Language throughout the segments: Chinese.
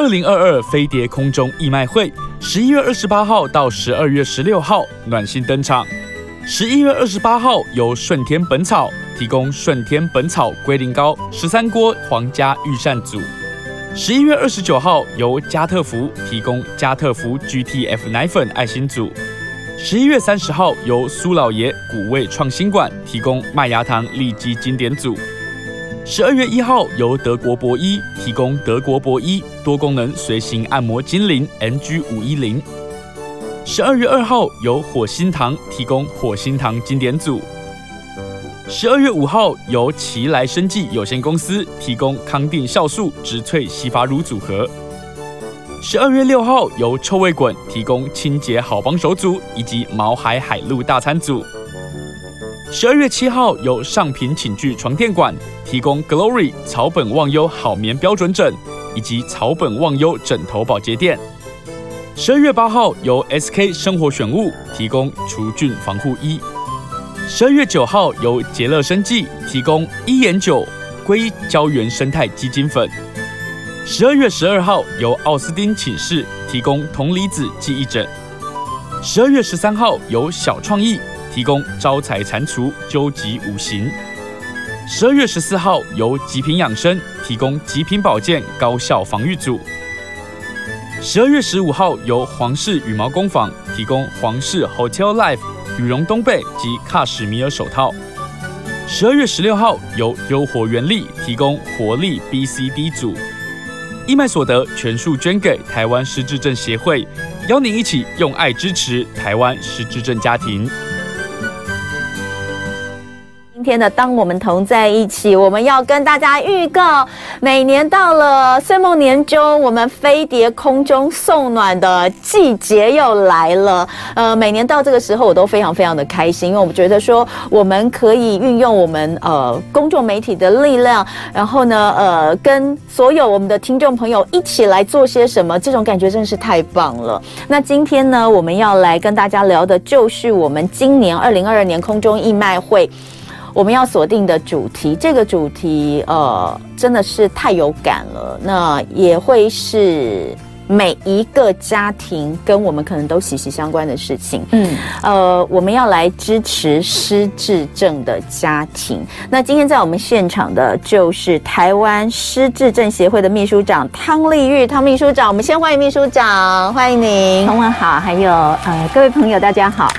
二零二二飞碟空中义卖会，十一月二十八号到十二月十六号暖心登场。十一月二十八号由顺天本草提供顺天本草龟苓膏十三锅皇家御膳组。十一月二十九号由家特福提供家特福 GTF 奶粉爱心组。十一月三十号由苏老爷古味创新馆提供麦芽糖利基经典组。十二月一号由德国博伊提供德国博伊多功能随行按摩精灵 NG 五一零。十二月二号，由火星堂提供火星堂经典组。十二月五号，由奇来生技有限公司提供康定酵素植萃洗发乳组合。十二月六号，由臭味滚提供清洁好帮手组以及毛海海陆大餐组。十二月七号，由上品寝具床垫馆提供 Glory 草本忘忧好眠标准枕以及草本忘忧枕头保洁垫。十二月八号，由 SK 生活选物提供除菌防护衣。十二月九号，由洁乐生技提供一眼九硅胶原生态鸡精粉。十二月十二号，由奥斯汀寝室提供铜离子记忆枕。十二月十三号，由小创意提供招财蟾蜍究极五行。十二月十四号，由极品养生提供极品保健高效防御组。十二月十五号，由皇室羽毛工坊提供皇室 Hotel Life 羽绒冬被及喀什米尔手套。十二月十六号，由优活原力提供活力 BCD 组。义卖所得全数捐给台湾失智症协会，邀您一起用爱支持台湾失智症家庭。天的当我们同在一起，我们要跟大家预告，每年到了岁末年终，我们飞碟空中送暖的季节又来了。呃，每年到这个时候，我都非常非常的开心，因为我们觉得说，我们可以运用我们呃公众媒体的力量，然后呢，呃，跟所有我们的听众朋友一起来做些什么，这种感觉真的是太棒了。那今天呢，我们要来跟大家聊的就是我们今年二零二二年空中义卖会。我们要锁定的主题，这个主题呃真的是太有感了。那也会是每一个家庭跟我们可能都息息相关的事情。嗯，呃，我们要来支持失智症的家庭。那今天在我们现场的就是台湾失智症协会的秘书长汤丽玉汤秘书长。我们先欢迎秘书长，欢迎您。同文好，还有呃各位朋友，大家好。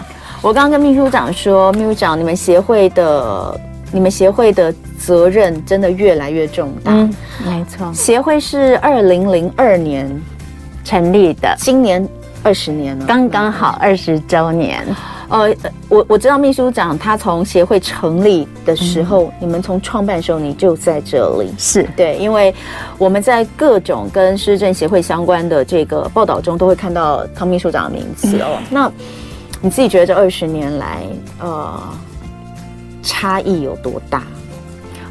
我刚刚跟秘书长说，秘书长，你们协会的你们协会的责任真的越来越重大。嗯，没错。协会是二零零二年成立的，今年二十年了，刚刚好二十周年。呃，我我知道秘书长他从协会成立的时候，嗯、你们从创办的时候你就在这里，是对，因为我们在各种跟市政协会相关的这个报道中，都会看到汤秘书长的名字哦。嗯、那你自己觉得这二十年来，呃，差异有多大？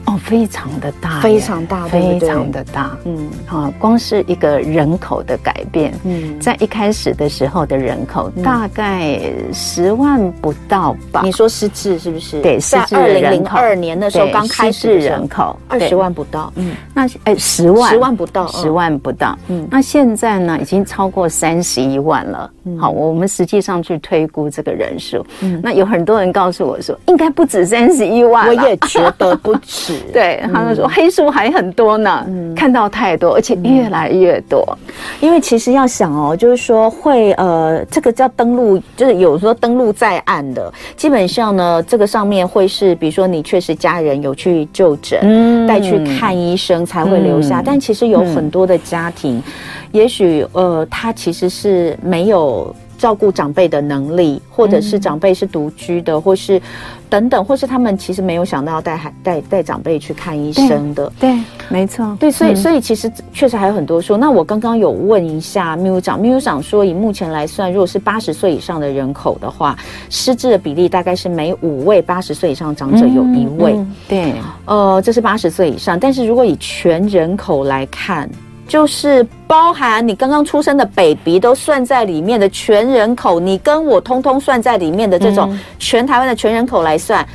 哦，非常的大，非常大，非常的大。嗯，好，光是一个人口的改变，嗯，在一开始的时候的人口大概十万不到吧？你说失智是不是？对，失智二零零二年的时候刚开始人口二十万不到，嗯，那哎十万十万不到，十万不到，嗯，那现在呢已经超过三十一万了。好，我们实际上去推估这个人数，嗯，那有很多人告诉我说应该不止三十一万，我也觉得不止。对，他们说、嗯、黑数还很多呢，嗯、看到太多，而且越来越多。嗯、因为其实要想哦，就是说会呃，这个叫登录，就是有时候登录在案的，基本上呢，这个上面会是，比如说你确实家人有去就诊，嗯、带去看医生才会留下。嗯、但其实有很多的家庭，嗯、也许呃，他其实是没有照顾长辈的能力，或者是长辈是独居的，或是。等等，或是他们其实没有想到带孩带带长辈去看医生的，对，对没错，对，所以、嗯、所以其实确实还有很多说。那我刚刚有问一下秘书长，秘书长说，以目前来算，如果是八十岁以上的人口的话，失智的比例大概是每五位八十岁以上长者有一位，对，呃，这是八十岁以上，但是如果以全人口来看。就是包含你刚刚出生的 baby 都算在里面的全人口，你跟我通通算在里面的这种全台湾的全人口来算，嗯、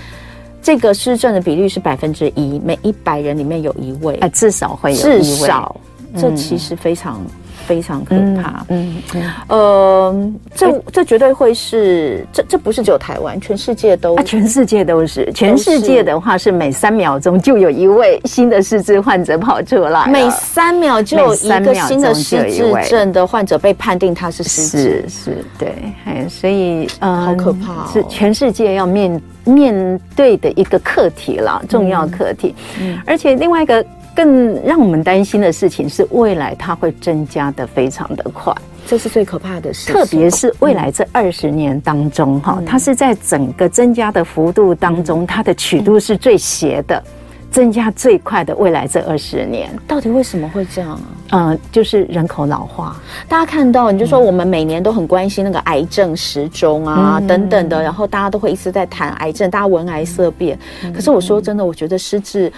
这个失政的比率是百分之一，每一百人里面有一位，至少会有一位，至少，这其实非常。嗯非常可怕。嗯嗯，呃，这这绝对会是，这这不是只有台湾，全世界都，啊全世界都是，全世界的话是每三秒钟就有一位新的失智患者跑出来，每三秒就有一个新的失智症的患者被判定他是失智，是是，对，所以呃，好可怕，是全世界要面面对的一个课题了，重要课题。嗯，而且另外一个。更让我们担心的事情是，未来它会增加的非常的快，这是最可怕的事。特别是未来这二十年当中，哈、嗯，它是在整个增加的幅度当中，它的曲度是最斜的，增加最快的。未来这二十年，到底为什么会这样啊？嗯，就是人口老化。大家看到，你就说我们每年都很关心那个癌症时钟啊、嗯、等等的，然后大家都会一直在谈癌症，大家闻癌色变。可是我说真的，我觉得失智。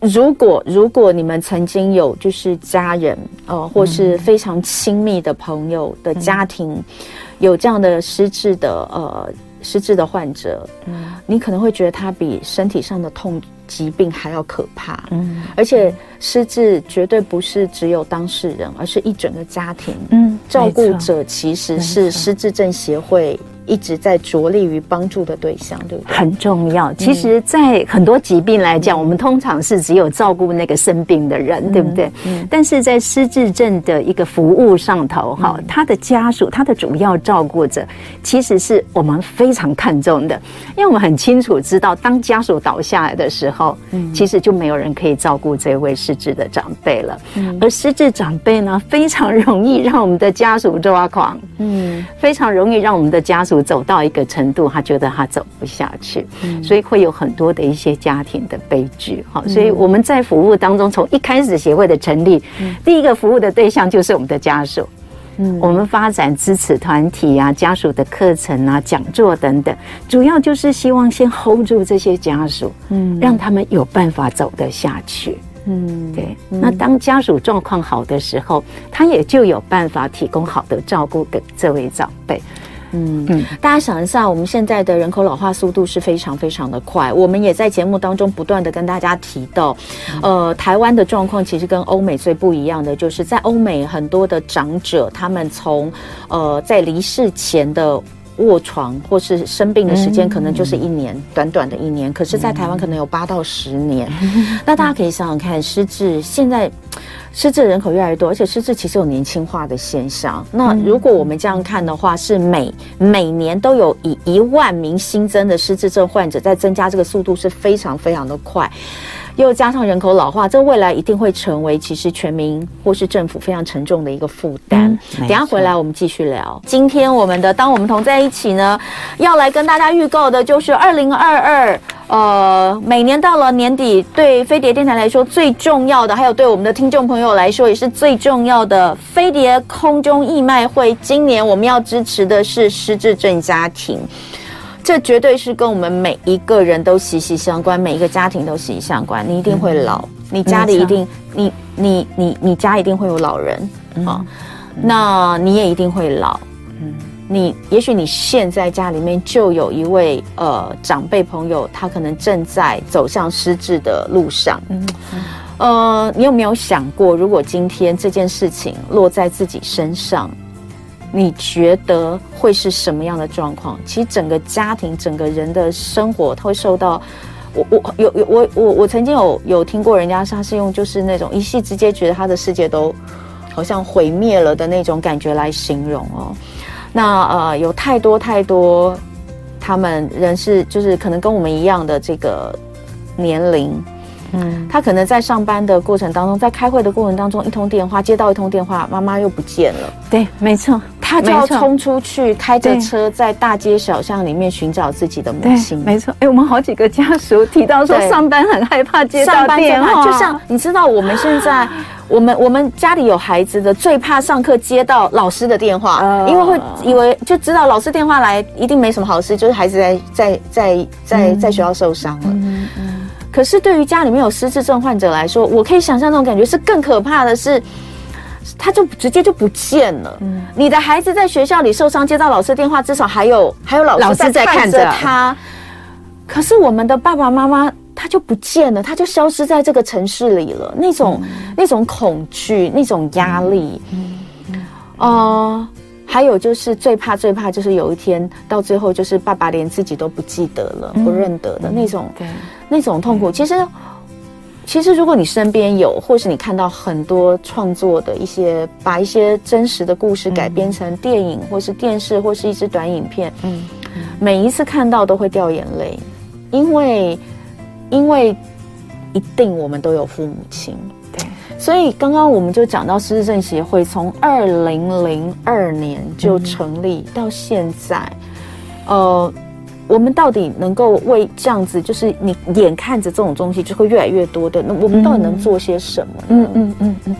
如果如果你们曾经有就是家人呃，或是非常亲密的朋友的家庭有这样的失智的呃失智的患者，嗯，你可能会觉得他比身体上的痛疾病还要可怕，嗯，而且失智绝对不是只有当事人，而是一整个家庭，嗯，照顾者其实是失智症协会。一直在着力于帮助的对象，对不对？很重要。其实，在很多疾病来讲，嗯、我们通常是只有照顾那个生病的人，嗯、对不对？嗯。但是在失智症的一个服务上头，哈、嗯，他的家属，他的主要照顾者，其实是我们非常看重的，因为我们很清楚知道，当家属倒下来的时候，嗯，其实就没有人可以照顾这位失智的长辈了。嗯。而失智长辈呢，非常容易让我们的家属抓狂，嗯，非常容易让我们的家属。走到一个程度，他觉得他走不下去，嗯、所以会有很多的一些家庭的悲剧。好，所以我们在服务当中，从一开始协会的成立，嗯、第一个服务的对象就是我们的家属。嗯，我们发展支持团体啊，家属的课程啊、讲座等等，主要就是希望先 hold 住这些家属，嗯，让他们有办法走得下去。嗯，对。那当家属状况好的时候，他也就有办法提供好的照顾给这位长辈。嗯，大家想一下，我们现在的人口老化速度是非常非常的快。我们也在节目当中不断的跟大家提到，呃，台湾的状况其实跟欧美最不一样的，就是在欧美很多的长者，他们从呃在离世前的卧床或是生病的时间，可能就是一年，短短的一年。可是，在台湾可能有八到十年。那大家可以想想看，失智现在。失智人口越来越多，而且失智其实有年轻化的现象。那如果我们这样看的话，是每每年都有以一万名新增的失智症患者，在增加，这个速度是非常非常的快。又加上人口老化，这未来一定会成为其实全民或是政府非常沉重的一个负担。嗯、等下回来我们继续聊。今天我们的当我们同在一起呢，要来跟大家预告的就是二零二二。呃，每年到了年底，对飞碟电台来说最重要的，还有对我们的听众朋友来说也是最重要的飞碟空中义卖会。今年我们要支持的是失智症家庭，这绝对是跟我们每一个人都息息相关，每一个家庭都息息相关。你一定会老，嗯、你家里一定，你你你你家一定会有老人啊，嗯、那你也一定会老，嗯。你也许你现在家里面就有一位呃长辈朋友，他可能正在走向失智的路上。嗯，呃，你有没有想过，如果今天这件事情落在自己身上，你觉得会是什么样的状况？其实整个家庭、整个人的生活，他会受到。我我有有我我我曾经有有听过人家他是用就是那种一夕之间觉得他的世界都好像毁灭了的那种感觉来形容哦。那呃，有太多太多，他们人是就是可能跟我们一样的这个年龄，嗯，他可能在上班的过程当中，在开会的过程当中，一通电话接到一通电话，妈妈又不见了。对，没错，他就要冲出去，开着车在大街小巷里面寻找自己的母亲。没错，哎，我们好几个家属提到说，上班很害怕接到电话，就像你知道我们现在。我们我们家里有孩子的，最怕上课接到老师的电话，呃、因为会以为就知道老师电话来一定没什么好事，就是孩子在在在在在学校受伤了。嗯嗯嗯、可是对于家里面有失智症患者来说，我可以想象那种感觉是更可怕的是，他就直接就不见了。嗯、你的孩子在学校里受伤，接到老师电话，至少还有还有老师在看着他。可是我们的爸爸妈妈。他就不见了，他就消失在这个城市里了。那种、嗯、那种恐惧，那种压力，嗯嗯，呃，还有就是最怕最怕就是有一天到最后就是爸爸连自己都不记得了，嗯、不认得的那种，对，那种痛苦。其实。其实，如果你身边有，或是你看到很多创作的一些，把一些真实的故事改编成电影，或是电视，或是一支短影片，嗯，每一次看到都会掉眼泪，因为，因为一定我们都有父母亲，对，所以刚刚我们就讲到失智症协会从二零零二年就成立到现在，呃。我们到底能够为这样子，就是你眼看着这种东西就会越来越多的，那我们到底能做些什么？嗯嗯嗯嗯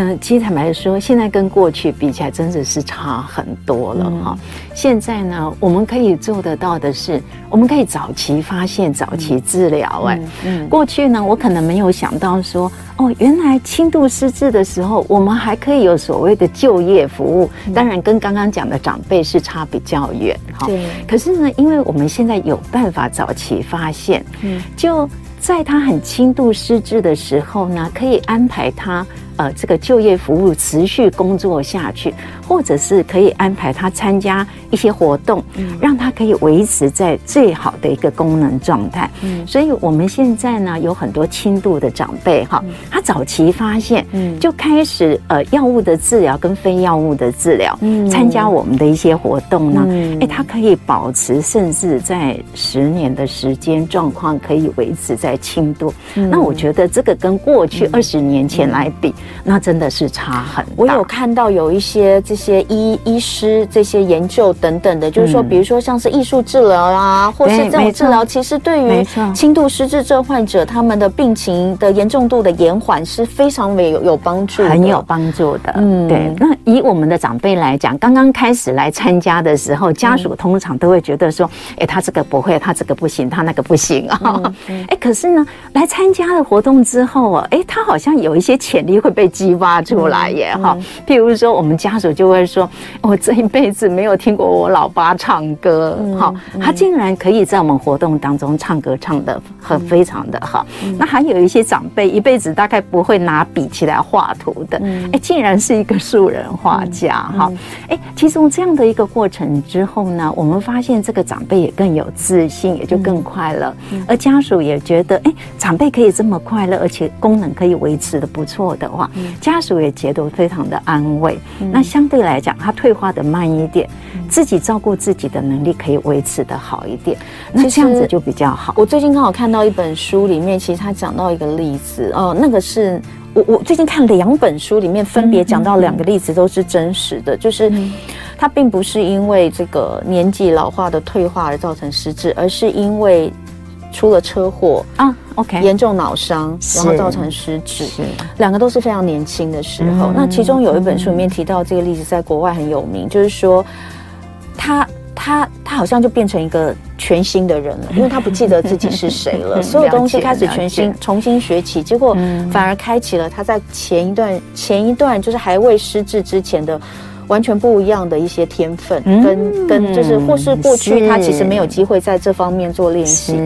嗯，其实坦白说，现在跟过去比起来，真的是差很多了哈。嗯、现在呢，我们可以做得到的是，我们可以早期发现、早期治疗。哎，嗯，过去呢，我可能没有想到说。哦，原来轻度失智的时候，我们还可以有所谓的就业服务。嗯、当然，跟刚刚讲的长辈是差比较远哈。对。可是呢，因为我们现在有办法早期发现，嗯，就在他很轻度失智的时候呢，可以安排他。呃，这个就业服务持续工作下去，或者是可以安排他参加一些活动，嗯，让他可以维持在最好的一个功能状态。嗯，所以我们现在呢，有很多轻度的长辈哈，他早期发现，嗯，就开始呃药物的治疗跟非药物的治疗，嗯，参加我们的一些活动呢，哎，他可以保持甚至在十年的时间状况可以维持在轻度。那我觉得这个跟过去二十年前来比。那真的是差很大。我有看到有一些这些医医师这些研究等等的，就是说，比如说像是艺术治疗啊，或是这种治疗，其实对于轻度失智症患者他们的病情的严重度的延缓是非常有有帮助，很有帮助的。嗯，对。那以我们的长辈来讲，刚刚开始来参加的时候，家属通常都会觉得说，哎，他这个不会，他这个不行，他那个不行啊。哎，可是呢，来参加了活动之后啊，哎，他好像有一些潜力会。被激发出来耶哈，譬如说，我们家属就会说：“我这一辈子没有听过我老爸唱歌，哈、他竟然可以在我们活动当中唱歌，唱的很非常的好。嗯”那还有一些长辈一辈子大概不会拿笔起来画图的，哎、竟然是一个素人画家哈！哎、其实从这样的一个过程之后呢，我们发现这个长辈也更有自信，也就更快乐，嗯、而家属也觉得，哎、欸，长辈可以这么快乐，而且功能可以维持的不错的话。家属也觉得非常的安慰。嗯、那相对来讲，他退化的慢一点，嗯、自己照顾自己的能力可以维持的好一点。那这样子就比较好。我最近刚好看到一本书，里面其实他讲到一个例子哦，那个是我我最近看两本书里面分别讲到两个例子都是真实的，就是他并不是因为这个年纪老化的退化而造成失智，而是因为。出了车祸啊，OK，严重脑伤，然后造成失智，两个都是非常年轻的时候。嗯、那其中有一本书里面提到这个例子，在国外很有名，嗯、就是说他他他好像就变成一个全新的人了，因为他不记得自己是谁了，所有东西开始全新重新学起，结果反而开启了他在前一段前一段就是还未失智之前的。完全不一样的一些天分，跟跟就是或是过去他其实没有机会在这方面做练习。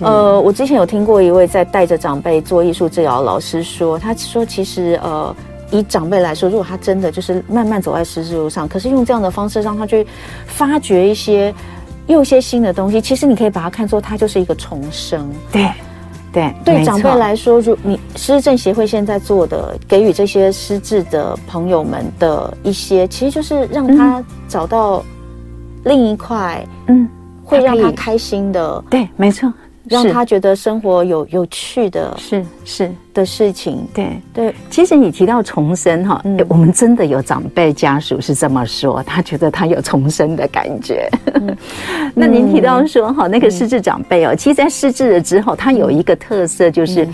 呃，我之前有听过一位在带着长辈做艺术治疗的老师说，他说其实呃，以长辈来说，如果他真的就是慢慢走在十字路上，可是用这样的方式让他去发掘一些又一些新的东西，其实你可以把它看作他就是一个重生。对。对，对长辈来说，如你失智协会现在做的，给予这些失智的朋友们的一些，其实就是让他找到另一块，嗯，会让他开心的。对，没错。让他觉得生活有有趣的，是是的事情，对。对。其实你提到重生哈，我们真的有长辈家属是这么说，他觉得他有重生的感觉。那您提到说哈，那个失智长辈哦，其实，在失智了之后，他有一个特色就是。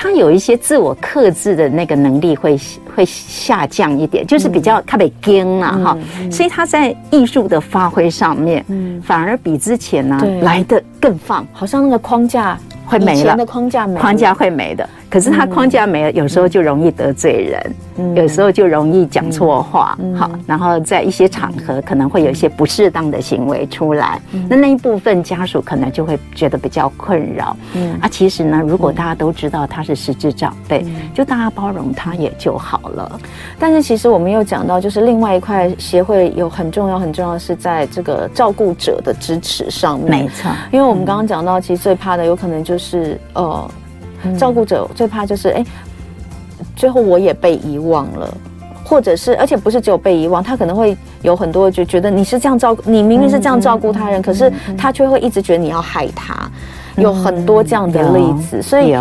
他有一些自我克制的那个能力会会下降一点，就是比较他被惊了哈，所以他在艺术的发挥上面，嗯，反而比之前呢来的更放，好像那个框架会没了，框架没框架会没的，可是他框架没了，有时候就容易得罪人，嗯、有时候就容易讲错话，嗯、好，然后在一些场合可能会有一些不适当的行为出来，嗯、那那一部分家属可能就会觉得比较困扰。嗯，啊，其实呢，如果大家都知道他是失智长辈，嗯、就大家包容他也就好了。但是其实我们又讲到，就是另外一块协会有很重要、很重要是在这个照顾者的支持上面。没错，因为我们刚刚讲到，其实最怕的有可能就是呃。照顾者最怕就是哎，最后我也被遗忘了，或者是而且不是只有被遗忘，他可能会有很多就觉得你是这样照顾，你明明是这样照顾他人，可是他却会一直觉得你要害他，有很多这样的例子，所以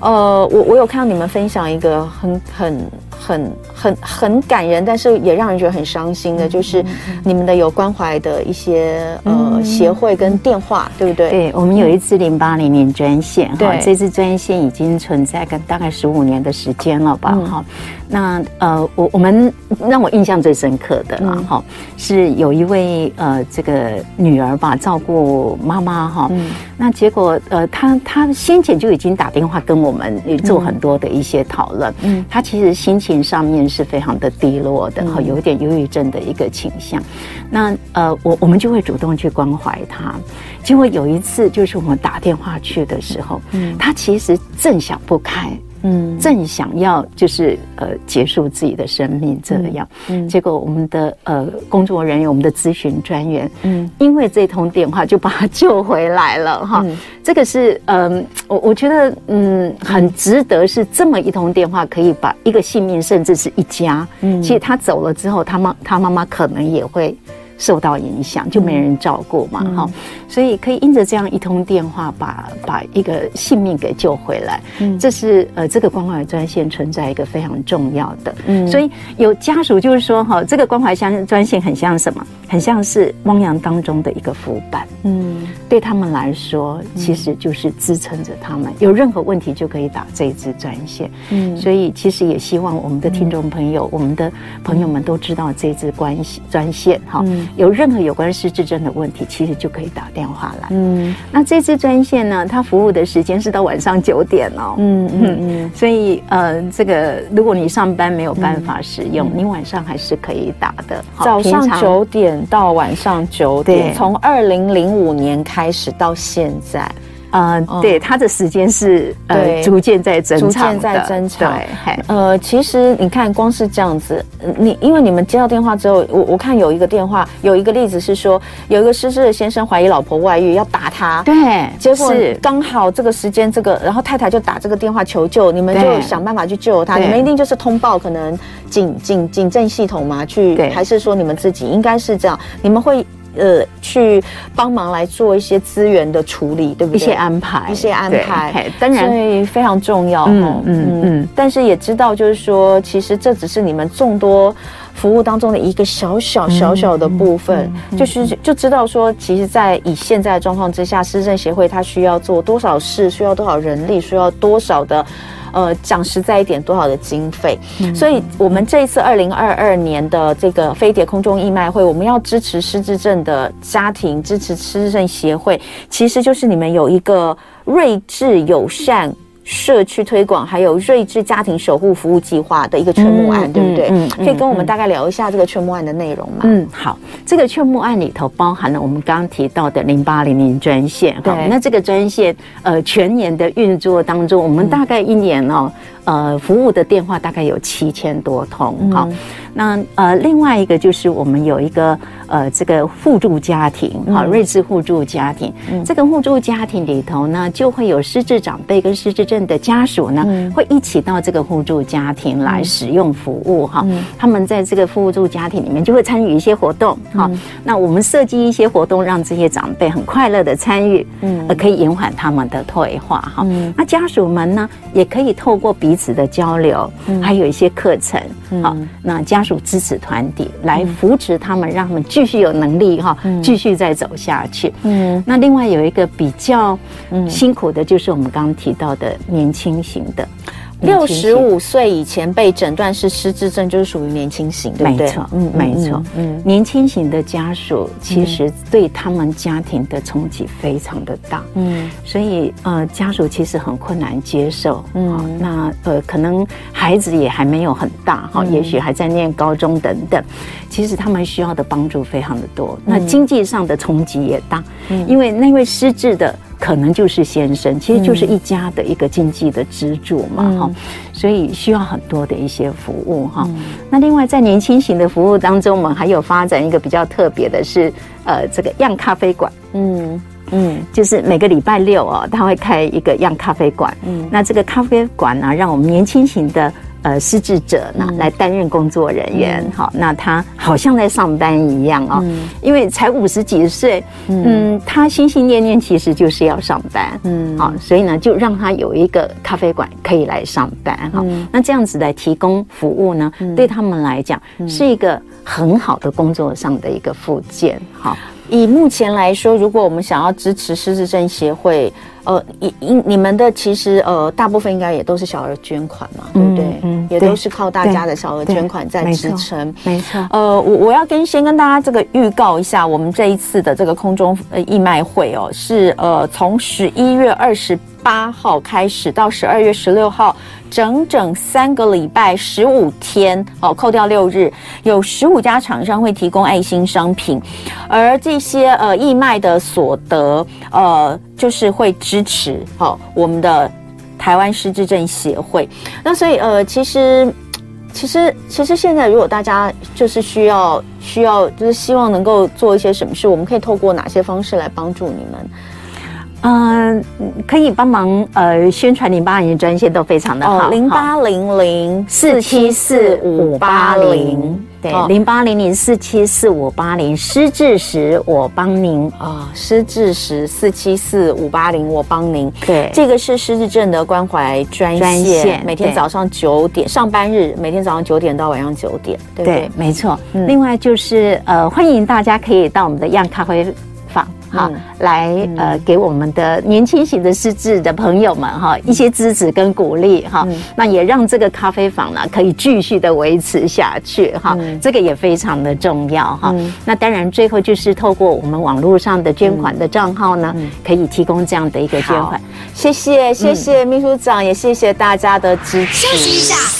呃，我我有看到你们分享一个很很。很很很感人，但是也让人觉得很伤心的，就是你们的有关怀的一些呃协会跟电话，对不对？对，我们有一支零八零零专线，哈，这支专线已经存在个大概十五年的时间了吧，哈。那呃，我我们让我印象最深刻的啦，哈，是有一位呃这个女儿吧，照顾妈妈哈，那结果呃，她她先前就已经打电话跟我们做很多的一些讨论，嗯，她其实心情。上面是非常的低落的，哈，有一点忧郁症的一个倾向。那呃，我我们就会主动去关怀他。结果有一次，就是我们打电话去的时候，嗯，他其实正想不开。嗯，正想要就是呃结束自己的生命这样，嗯，结果我们的呃工作人员，我们的咨询专员，嗯，因为这通电话就把他救回来了哈，这个是嗯，我我觉得嗯很值得，是这么一通电话可以把一个性命，甚至是一家，嗯，其实他走了之后，他妈他妈妈可能也会。受到影响就没人照顾嘛，哈、嗯，所以可以因着这样一通电话把把一个性命给救回来，嗯，这是呃这个关怀专线存在一个非常重要的，嗯，所以有家属就是说哈，这个关怀相专线很像什么？很像是汪洋当中的一个浮板，嗯，对他们来说其实就是支撑着他们，有任何问题就可以打这一支专线，嗯，所以其实也希望我们的听众朋友、我们的朋友们都知道这支关系专线哈。有任何有关失智症的问题，其实就可以打电话来。嗯，那这支专线呢，它服务的时间是到晚上九点哦。嗯嗯嗯，所以呃，这个如果你上班没有办法使用，你晚上还是可以打的。早上九点到晚上九点，从二零零五年开始到现在。呃，对，他的时间是呃逐渐在增长，逐渐在增长。对，呃，其实你看，光是这样子，你因为你们接到电话之后，我我看有一个电话，有一个例子是说，有一个失智的先生怀疑老婆外遇，要打他，对，结果刚好这个时间，这个然后太太就打这个电话求救，你们就想办法去救他，你们一定就是通报可能警警警政系统嘛，去，还是说你们自己应该是这样，你们会。呃，去帮忙来做一些资源的处理，对不对？一些安排，一些安排，当然，所以非常重要。嗯嗯嗯，嗯。但是也知道，就是说，其实这只是你们众多服务当中的一个小小小小的部分，就是就知道说，其实，在以现在的状况之下，失智症协会它需要做多少事，需要多少人力，需要多少的。呃，讲实在一点，多少的经费？嗯、所以，我们这一次二零二二年的这个飞碟空中义卖会，我们要支持失智症的家庭，支持失智症协会，其实就是你们有一个睿智友善。社区推广还有睿智家庭守护服务计划的一个劝募案，嗯、对不对？嗯，可以跟我们大概聊一下这个劝募案的内容吗？嗯，好，这个劝募案里头包含了我们刚刚提到的零八零零专线。哈，那这个专线呃全年的运作当中，我们大概一年哦。呃，服务的电话大概有七千多通，哈、嗯，那呃，另外一个就是我们有一个呃，这个互助家庭，哈、嗯，瑞智互助家庭，嗯、这个互助家庭里头呢，就会有失智长辈跟失智症的家属呢，嗯、会一起到这个互助家庭来使用服务，哈、嗯，他们在这个互助家庭里面就会参与一些活动，哈、嗯，那我们设计一些活动，让这些长辈很快乐的参与，嗯，可以延缓他们的退化，哈、嗯，那家属们呢，也可以透过彼此的交流，还有一些课程，好，那家属支持团体来扶持他们，让他们继续有能力哈，继续再走下去。嗯，那另外有一个比较辛苦的，就是我们刚刚提到的年轻型的。六十五岁以前被诊断是失智症，就是属于年轻型，对不对？没错，嗯，没错，嗯，年轻型的家属其实对他们家庭的冲击非常的大，嗯，所以呃，家属其实很困难接受，嗯，那呃，可能孩子也还没有很大，哈，也许还在念高中等等，其实他们需要的帮助非常的多，那经济上的冲击也大，嗯，因为那位失智的。可能就是先生，其实就是一家的一个经济的支柱嘛，哈、嗯，所以需要很多的一些服务哈。嗯、那另外在年轻型的服务当中，我们还有发展一个比较特别的是，呃，这个样咖啡馆，嗯嗯，就是每个礼拜六哦，他会开一个样咖啡馆，嗯，那这个咖啡馆呢，让我们年轻型的。呃，失智者呢，来担任工作人员，好，那他好像在上班一样啊，因为才五十几岁，嗯，他心心念念其实就是要上班，嗯，好，所以呢，就让他有一个咖啡馆可以来上班，哈，那这样子来提供服务呢，对他们来讲是一个很好的工作上的一个附件，好。以目前来说，如果我们想要支持失智症协会，呃，你你你们的其实呃，大部分应该也都是小额捐款嘛，对不对？嗯，也都是靠大家的小额捐款在支撑。没错。呃，我我要跟先跟大家这个预告一下，我们这一次的这个空中呃义卖会哦，是呃从十一月二十八号开始到十二月十六号。整整三个礼拜，十五天哦，扣掉六日，有十五家厂商会提供爱心商品，而这些呃义卖的所得，呃，就是会支持好、哦、我们的台湾失智症协会。那所以呃，其实其实其实现在如果大家就是需要需要，就是希望能够做一些什么事，我们可以透过哪些方式来帮助你们？嗯，可以帮忙呃宣传零八零专线都非常的好，零八零零四七四五八零，对，零八零零四七四五八零，失智时我帮您。啊，失智时四七四五八零我帮您，对，这个是失智症的关怀专线，每天早上九点，上班日每天早上九点到晚上九点，对，对，没错。另外就是呃，欢迎大家可以到我们的样咖啡坊。好，来呃，给我们的年轻型的失智的朋友们哈一些支持跟鼓励哈，那也让这个咖啡坊呢可以继续的维持下去哈，这个也非常的重要哈。那当然最后就是透过我们网络上的捐款的账号呢，可以提供这样的一个捐款。谢谢谢谢秘书长，也谢谢大家的支持。休息一下。